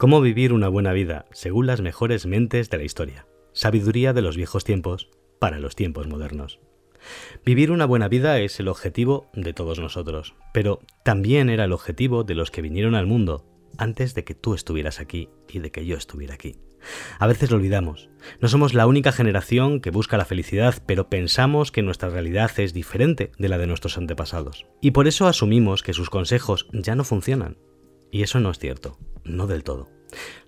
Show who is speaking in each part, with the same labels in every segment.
Speaker 1: Cómo vivir una buena vida según las mejores mentes de la historia. Sabiduría de los viejos tiempos para los tiempos modernos. Vivir una buena vida es el objetivo de todos nosotros, pero también era el objetivo de los que vinieron al mundo antes de que tú estuvieras aquí y de que yo estuviera aquí. A veces lo olvidamos. No somos la única generación que busca la felicidad, pero pensamos que nuestra realidad es diferente de la de nuestros antepasados. Y por eso asumimos que sus consejos ya no funcionan. Y eso no es cierto no del todo.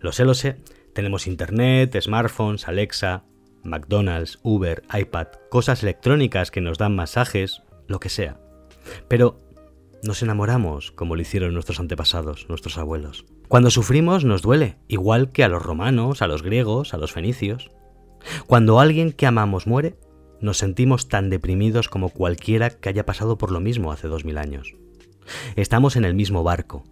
Speaker 1: Lo sé, lo sé, tenemos internet, smartphones, Alexa, McDonald's, Uber, iPad, cosas electrónicas que nos dan masajes, lo que sea. Pero nos enamoramos como lo hicieron nuestros antepasados, nuestros abuelos. Cuando sufrimos nos duele, igual que a los romanos, a los griegos, a los fenicios. Cuando alguien que amamos muere, nos sentimos tan deprimidos como cualquiera que haya pasado por lo mismo hace dos mil años. Estamos en el mismo barco.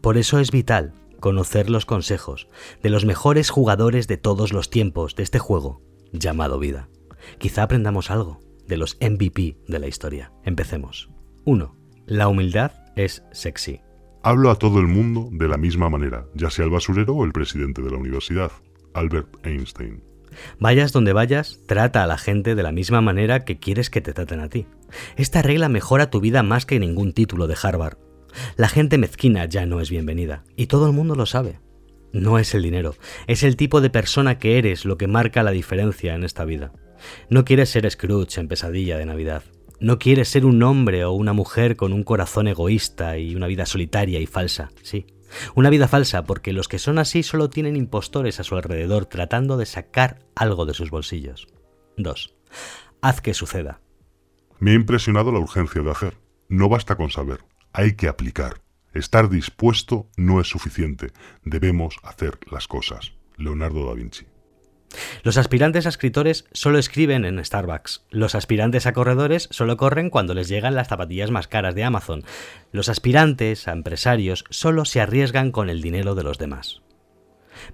Speaker 1: Por eso es vital conocer los consejos de los mejores jugadores de todos los tiempos de este juego llamado vida. Quizá aprendamos algo de los MVP de la historia. Empecemos. 1. La humildad es sexy.
Speaker 2: Hablo a todo el mundo de la misma manera, ya sea el basurero o el presidente de la universidad, Albert Einstein.
Speaker 1: Vayas donde vayas, trata a la gente de la misma manera que quieres que te traten a ti. Esta regla mejora tu vida más que ningún título de Harvard la gente mezquina ya no es bienvenida, y todo el mundo lo sabe. No es el dinero, es el tipo de persona que eres lo que marca la diferencia en esta vida. No quieres ser Scrooge en pesadilla de Navidad. No quieres ser un hombre o una mujer con un corazón egoísta y una vida solitaria y falsa, sí. Una vida falsa porque los que son así solo tienen impostores a su alrededor tratando de sacar algo de sus bolsillos. 2. Haz que suceda.
Speaker 2: Me ha impresionado la urgencia de hacer. No basta con saber, hay que aplicar. Estar dispuesto no es suficiente. Debemos hacer las cosas. Leonardo da Vinci.
Speaker 1: Los aspirantes a escritores solo escriben en Starbucks. Los aspirantes a corredores solo corren cuando les llegan las zapatillas más caras de Amazon. Los aspirantes a empresarios solo se arriesgan con el dinero de los demás.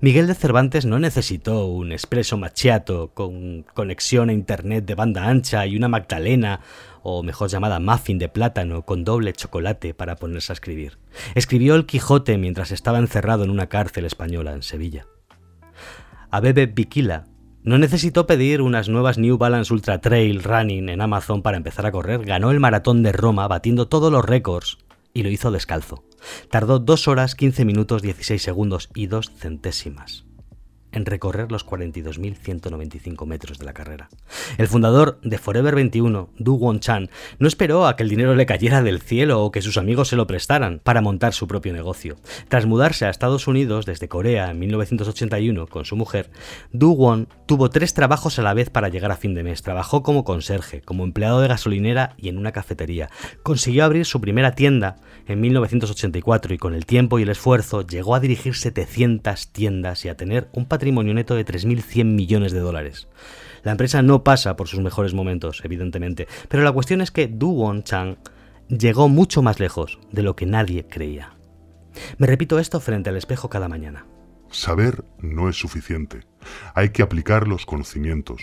Speaker 1: Miguel de Cervantes no necesitó un expreso machiato con conexión a internet de banda ancha y una Magdalena o mejor llamada muffin de plátano con doble chocolate para ponerse a escribir. Escribió El Quijote mientras estaba encerrado en una cárcel española en Sevilla. Abebe Bikila no necesitó pedir unas nuevas New Balance Ultra Trail Running en Amazon para empezar a correr. Ganó el maratón de Roma batiendo todos los récords y lo hizo descalzo. Tardó 2 horas 15 minutos 16 segundos y 2 centésimas en recorrer los 42.195 metros de la carrera. El fundador de Forever 21, Du Won Chan, no esperó a que el dinero le cayera del cielo o que sus amigos se lo prestaran para montar su propio negocio. Tras mudarse a Estados Unidos desde Corea en 1981 con su mujer, Du Won tuvo tres trabajos a la vez para llegar a fin de mes. Trabajó como conserje, como empleado de gasolinera y en una cafetería. Consiguió abrir su primera tienda en 1984 y con el tiempo y el esfuerzo llegó a dirigir 700 tiendas y a tener un patrimonio neto de 3.100 millones de dólares. La empresa no pasa por sus mejores momentos, evidentemente, pero la cuestión es que Du Won Chang llegó mucho más lejos de lo que nadie creía. Me repito esto frente al espejo cada mañana.
Speaker 2: Saber no es suficiente. Hay que aplicar los conocimientos.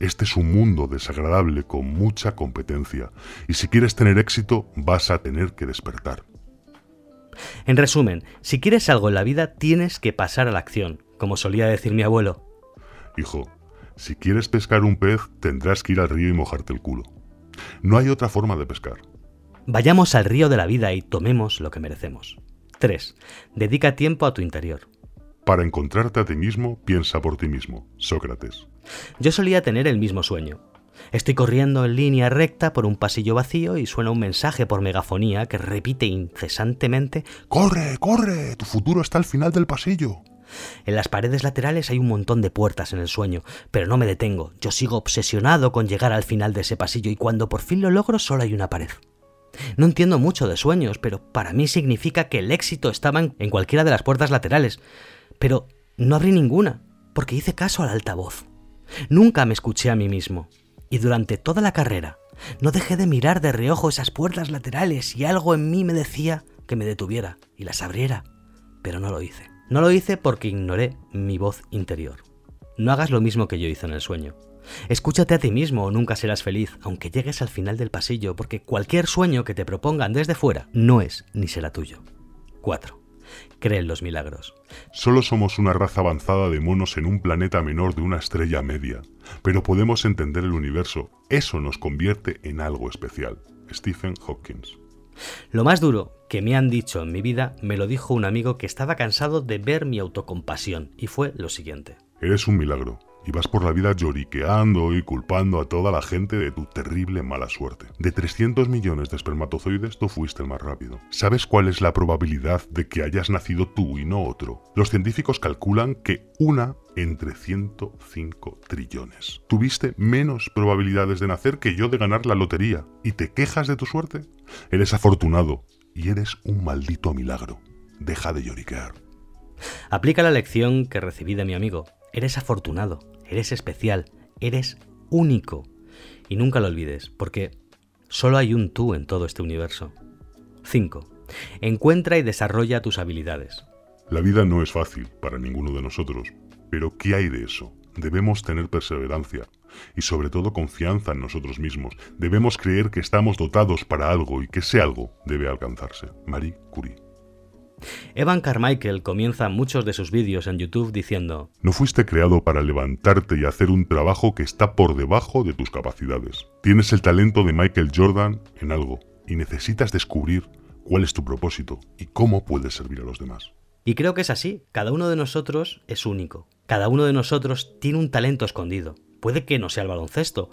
Speaker 2: Este es un mundo desagradable con mucha competencia, y si quieres tener éxito vas a tener que despertar.
Speaker 1: En resumen, si quieres algo en la vida tienes que pasar a la acción, como solía decir mi abuelo.
Speaker 2: Hijo, si quieres pescar un pez, tendrás que ir al río y mojarte el culo. No hay otra forma de pescar.
Speaker 1: Vayamos al río de la vida y tomemos lo que merecemos. 3. Dedica tiempo a tu interior.
Speaker 2: Para encontrarte a ti mismo, piensa por ti mismo. Sócrates.
Speaker 1: Yo solía tener el mismo sueño. Estoy corriendo en línea recta por un pasillo vacío y suena un mensaje por megafonía que repite incesantemente
Speaker 2: ¡Corre, corre! Tu futuro está al final del pasillo.
Speaker 1: En las paredes laterales hay un montón de puertas en el sueño, pero no me detengo. Yo sigo obsesionado con llegar al final de ese pasillo y cuando por fin lo logro solo hay una pared. No entiendo mucho de sueños, pero para mí significa que el éxito estaba en cualquiera de las puertas laterales. Pero no abrí ninguna, porque hice caso al altavoz. Nunca me escuché a mí mismo. Y durante toda la carrera no dejé de mirar de reojo esas puertas laterales y algo en mí me decía que me detuviera y las abriera, pero no lo hice. No lo hice porque ignoré mi voz interior. No hagas lo mismo que yo hice en el sueño. Escúchate a ti mismo o nunca serás feliz, aunque llegues al final del pasillo, porque cualquier sueño que te propongan desde fuera no es ni será tuyo. 4. Cree en los milagros.
Speaker 2: Solo somos una raza avanzada de monos en un planeta menor de una estrella media, pero podemos entender el universo. Eso nos convierte en algo especial. Stephen Hawkins.
Speaker 1: Lo más duro que me han dicho en mi vida me lo dijo un amigo que estaba cansado de ver mi autocompasión y fue lo siguiente.
Speaker 2: Eres un milagro y vas por la vida lloriqueando y culpando a toda la gente de tu terrible mala suerte. De 300 millones de espermatozoides, tú fuiste el más rápido. ¿Sabes cuál es la probabilidad de que hayas nacido tú y no otro? Los científicos calculan que una entre 105 trillones. Tuviste menos probabilidades de nacer que yo de ganar la lotería. ¿Y te quejas de tu suerte? Eres afortunado y eres un maldito milagro. Deja de lloriquear.
Speaker 1: Aplica la lección que recibí de mi amigo. Eres afortunado, eres especial, eres único. Y nunca lo olvides, porque solo hay un tú en todo este universo. 5. Encuentra y desarrolla tus habilidades.
Speaker 2: La vida no es fácil para ninguno de nosotros, pero ¿qué hay de eso? Debemos tener perseverancia y sobre todo confianza en nosotros mismos. Debemos creer que estamos dotados para algo y que ese algo debe alcanzarse. Marie Curie.
Speaker 1: Evan Carmichael comienza muchos de sus vídeos en YouTube diciendo,
Speaker 2: No fuiste creado para levantarte y hacer un trabajo que está por debajo de tus capacidades. Tienes el talento de Michael Jordan en algo y necesitas descubrir cuál es tu propósito y cómo puedes servir a los demás.
Speaker 1: Y creo que es así, cada uno de nosotros es único, cada uno de nosotros tiene un talento escondido. Puede que no sea el baloncesto,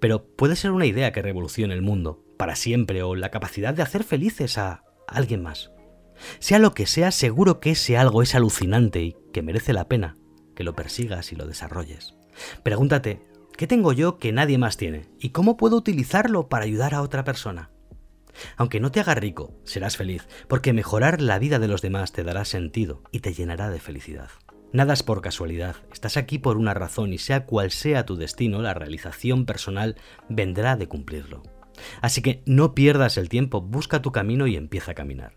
Speaker 1: pero puede ser una idea que revolucione el mundo, para siempre, o la capacidad de hacer felices a alguien más. Sea lo que sea, seguro que ese algo es alucinante y que merece la pena que lo persigas y lo desarrolles. Pregúntate, ¿qué tengo yo que nadie más tiene? ¿Y cómo puedo utilizarlo para ayudar a otra persona? Aunque no te haga rico, serás feliz, porque mejorar la vida de los demás te dará sentido y te llenará de felicidad. Nada es por casualidad, estás aquí por una razón y sea cual sea tu destino, la realización personal vendrá de cumplirlo. Así que no pierdas el tiempo, busca tu camino y empieza a caminar.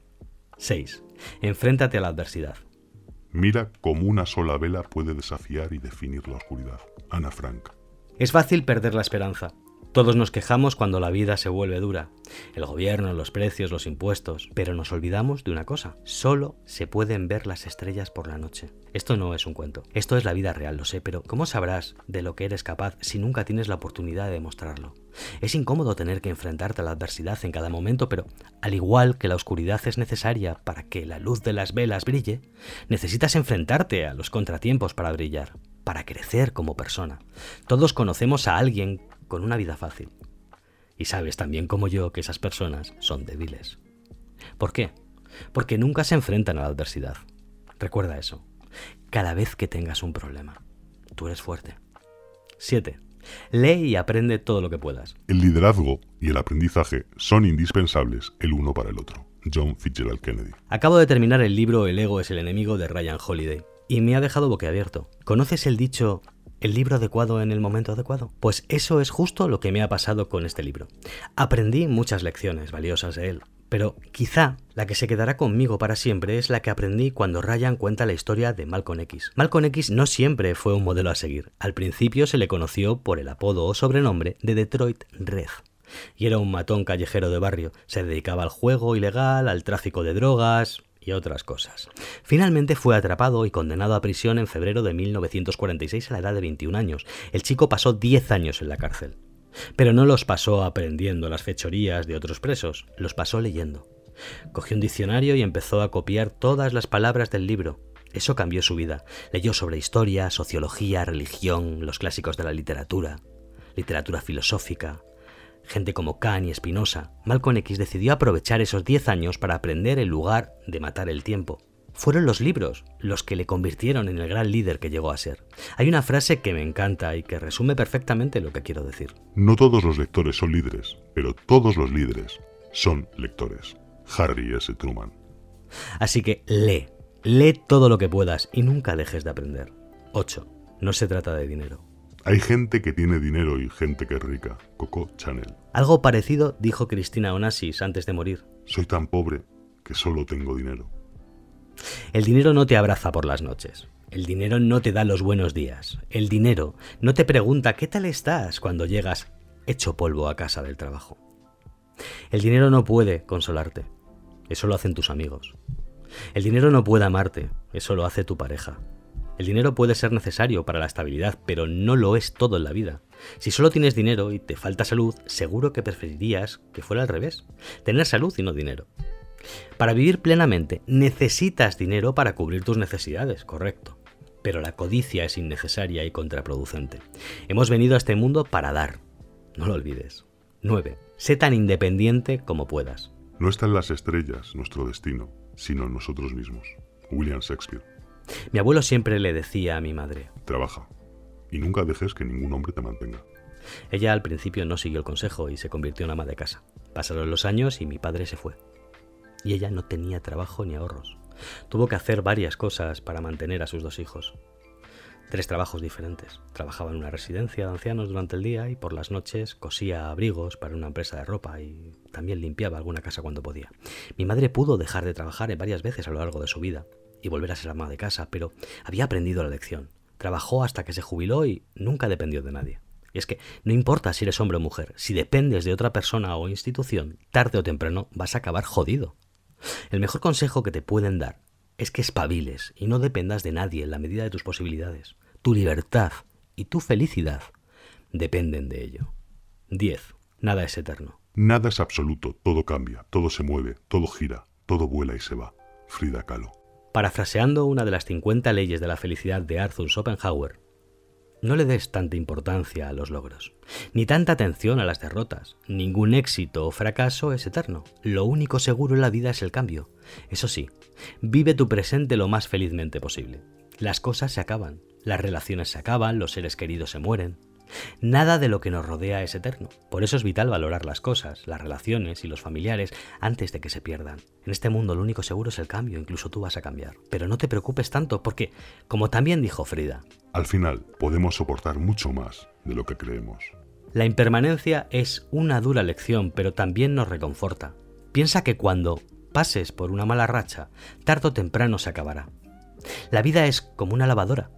Speaker 1: 6. Enfréntate a la adversidad.
Speaker 2: Mira cómo una sola vela puede desafiar y definir la oscuridad. Ana Frank.
Speaker 1: Es fácil perder la esperanza. Todos nos quejamos cuando la vida se vuelve dura. El gobierno, los precios, los impuestos. Pero nos olvidamos de una cosa. Solo se pueden ver las estrellas por la noche. Esto no es un cuento. Esto es la vida real, lo sé, pero ¿cómo sabrás de lo que eres capaz si nunca tienes la oportunidad de demostrarlo? Es incómodo tener que enfrentarte a la adversidad en cada momento, pero al igual que la oscuridad es necesaria para que la luz de las velas brille, necesitas enfrentarte a los contratiempos para brillar, para crecer como persona. Todos conocemos a alguien con una vida fácil. Y sabes también como yo que esas personas son débiles. ¿Por qué? Porque nunca se enfrentan a la adversidad. Recuerda eso. Cada vez que tengas un problema, tú eres fuerte. 7. Lee y aprende todo lo que puedas.
Speaker 2: El liderazgo y el aprendizaje son indispensables el uno para el otro. John Fitzgerald Kennedy.
Speaker 1: Acabo de terminar el libro El ego es el enemigo de Ryan Holiday y me ha dejado boquiabierto. ¿Conoces el dicho el libro adecuado en el momento adecuado? Pues eso es justo lo que me ha pasado con este libro. Aprendí muchas lecciones valiosas de él, pero quizá la que se quedará conmigo para siempre es la que aprendí cuando Ryan cuenta la historia de Malcolm X. Malcolm X no siempre fue un modelo a seguir. Al principio se le conoció por el apodo o sobrenombre de Detroit Red. Y era un matón callejero de barrio. Se dedicaba al juego ilegal, al tráfico de drogas, otras cosas. Finalmente fue atrapado y condenado a prisión en febrero de 1946 a la edad de 21 años. El chico pasó 10 años en la cárcel. Pero no los pasó aprendiendo las fechorías de otros presos, los pasó leyendo. Cogió un diccionario y empezó a copiar todas las palabras del libro. Eso cambió su vida. Leyó sobre historia, sociología, religión, los clásicos de la literatura, literatura filosófica, gente como Kant y Spinoza, Malcolm X decidió aprovechar esos 10 años para aprender en lugar de matar el tiempo. Fueron los libros los que le convirtieron en el gran líder que llegó a ser. Hay una frase que me encanta y que resume perfectamente lo que quiero decir.
Speaker 2: No todos los lectores son líderes, pero todos los líderes son lectores. Harry S. Truman.
Speaker 1: Así que lee, lee todo lo que puedas y nunca dejes de aprender. 8. No se trata de dinero.
Speaker 2: Hay gente que tiene dinero y gente que es rica. Coco Chanel.
Speaker 1: Algo parecido dijo Cristina Onassis antes de morir.
Speaker 2: Soy tan pobre que solo tengo dinero.
Speaker 1: El dinero no te abraza por las noches. El dinero no te da los buenos días. El dinero no te pregunta qué tal estás cuando llegas hecho polvo a casa del trabajo. El dinero no puede consolarte. Eso lo hacen tus amigos. El dinero no puede amarte, eso lo hace tu pareja. El dinero puede ser necesario para la estabilidad, pero no lo es todo en la vida. Si solo tienes dinero y te falta salud, seguro que preferirías que fuera al revés, tener salud y no dinero. Para vivir plenamente necesitas dinero para cubrir tus necesidades, correcto. Pero la codicia es innecesaria y contraproducente. Hemos venido a este mundo para dar. No lo olvides. 9. Sé tan independiente como puedas.
Speaker 2: No están las estrellas nuestro destino, sino nosotros mismos. William Shakespeare.
Speaker 1: Mi abuelo siempre le decía a mi madre.
Speaker 2: Trabaja. Y nunca dejes que ningún hombre te mantenga.
Speaker 1: Ella al principio no siguió el consejo y se convirtió en ama de casa. Pasaron los años y mi padre se fue. Y ella no tenía trabajo ni ahorros. Tuvo que hacer varias cosas para mantener a sus dos hijos. Tres trabajos diferentes. Trabajaba en una residencia de ancianos durante el día y por las noches cosía abrigos para una empresa de ropa y también limpiaba alguna casa cuando podía. Mi madre pudo dejar de trabajar varias veces a lo largo de su vida y volver a ser ama de casa, pero había aprendido la lección. Trabajó hasta que se jubiló y nunca dependió de nadie. Y es que no importa si eres hombre o mujer, si dependes de otra persona o institución, tarde o temprano vas a acabar jodido. El mejor consejo que te pueden dar es que espabiles y no dependas de nadie en la medida de tus posibilidades. Tu libertad y tu felicidad dependen de ello. 10. Nada es eterno.
Speaker 2: Nada es absoluto, todo cambia, todo se mueve, todo gira, todo vuela y se va. Frida Kahlo.
Speaker 1: Parafraseando una de las 50 leyes de la felicidad de Arthur Schopenhauer, no le des tanta importancia a los logros, ni tanta atención a las derrotas. Ningún éxito o fracaso es eterno. Lo único seguro en la vida es el cambio. Eso sí, vive tu presente lo más felizmente posible. Las cosas se acaban, las relaciones se acaban, los seres queridos se mueren. Nada de lo que nos rodea es eterno. Por eso es vital valorar las cosas, las relaciones y los familiares antes de que se pierdan. En este mundo lo único seguro es el cambio, incluso tú vas a cambiar. Pero no te preocupes tanto porque, como también dijo Frida,
Speaker 2: al final podemos soportar mucho más de lo que creemos.
Speaker 1: La impermanencia es una dura lección, pero también nos reconforta. Piensa que cuando pases por una mala racha, tarde o temprano se acabará. La vida es como una lavadora.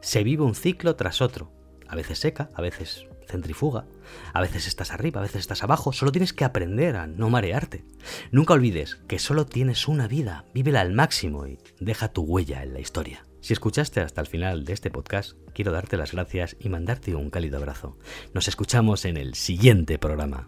Speaker 1: Se vive un ciclo tras otro, a veces seca, a veces centrifuga, a veces estás arriba, a veces estás abajo, solo tienes que aprender a no marearte. Nunca olvides que solo tienes una vida, vívela al máximo y deja tu huella en la historia. Si escuchaste hasta el final de este podcast, quiero darte las gracias y mandarte un cálido abrazo. Nos escuchamos en el siguiente programa.